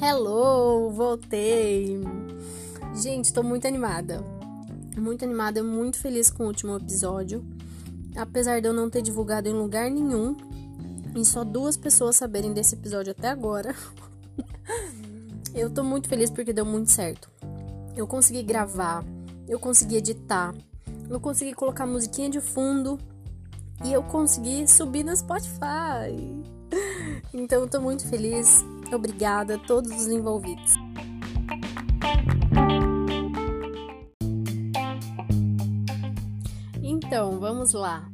Hello, voltei. Gente, tô muito animada. Muito animada, muito feliz com o último episódio. Apesar de eu não ter divulgado em lugar nenhum, e só duas pessoas saberem desse episódio até agora. eu tô muito feliz porque deu muito certo. Eu consegui gravar, eu consegui editar, eu consegui colocar musiquinha de fundo e eu consegui subir no Spotify. Então eu tô muito feliz. Obrigada a todos os envolvidos. Então, vamos lá.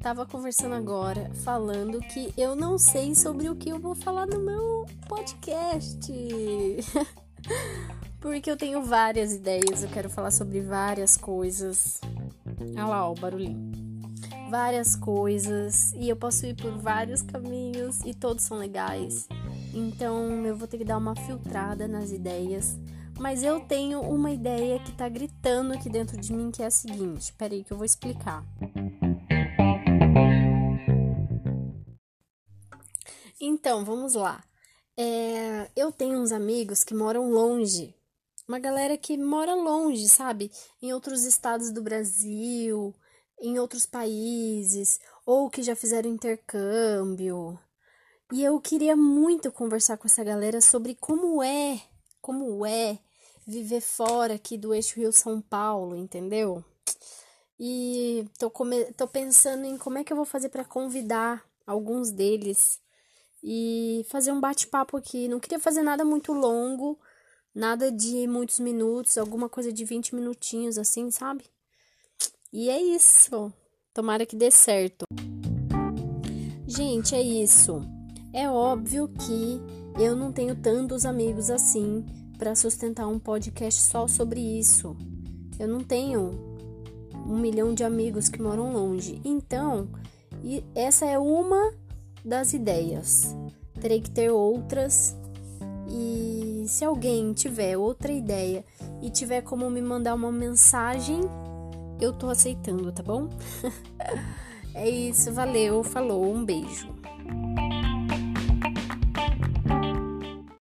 Tava conversando agora, falando que eu não sei sobre o que eu vou falar no meu podcast. Porque eu tenho várias ideias, eu quero falar sobre várias coisas. Olha lá, ó, o barulhinho várias coisas e eu posso ir por vários caminhos e todos são legais. Então eu vou ter que dar uma filtrada nas ideias. Mas eu tenho uma ideia que tá gritando aqui dentro de mim que é a seguinte. Peraí que eu vou explicar. Então, vamos lá. É, eu tenho uns amigos que moram longe. Uma galera que mora longe, sabe? Em outros estados do Brasil, em outros países ou que já fizeram intercâmbio. E eu queria muito conversar com essa galera sobre como é, como é viver fora aqui do eixo Rio São Paulo, entendeu? E tô, come... tô pensando em como é que eu vou fazer para convidar alguns deles e fazer um bate-papo aqui. Não queria fazer nada muito longo, nada de muitos minutos, alguma coisa de 20 minutinhos assim, sabe? E é isso. Tomara que dê certo. Gente, é isso. É óbvio que eu não tenho tantos amigos assim para sustentar um podcast só sobre isso. Eu não tenho um milhão de amigos que moram longe. Então, essa é uma das ideias. Terei que ter outras. E se alguém tiver outra ideia e tiver como me mandar uma mensagem eu tô aceitando, tá bom? é isso, valeu, falou, um beijo.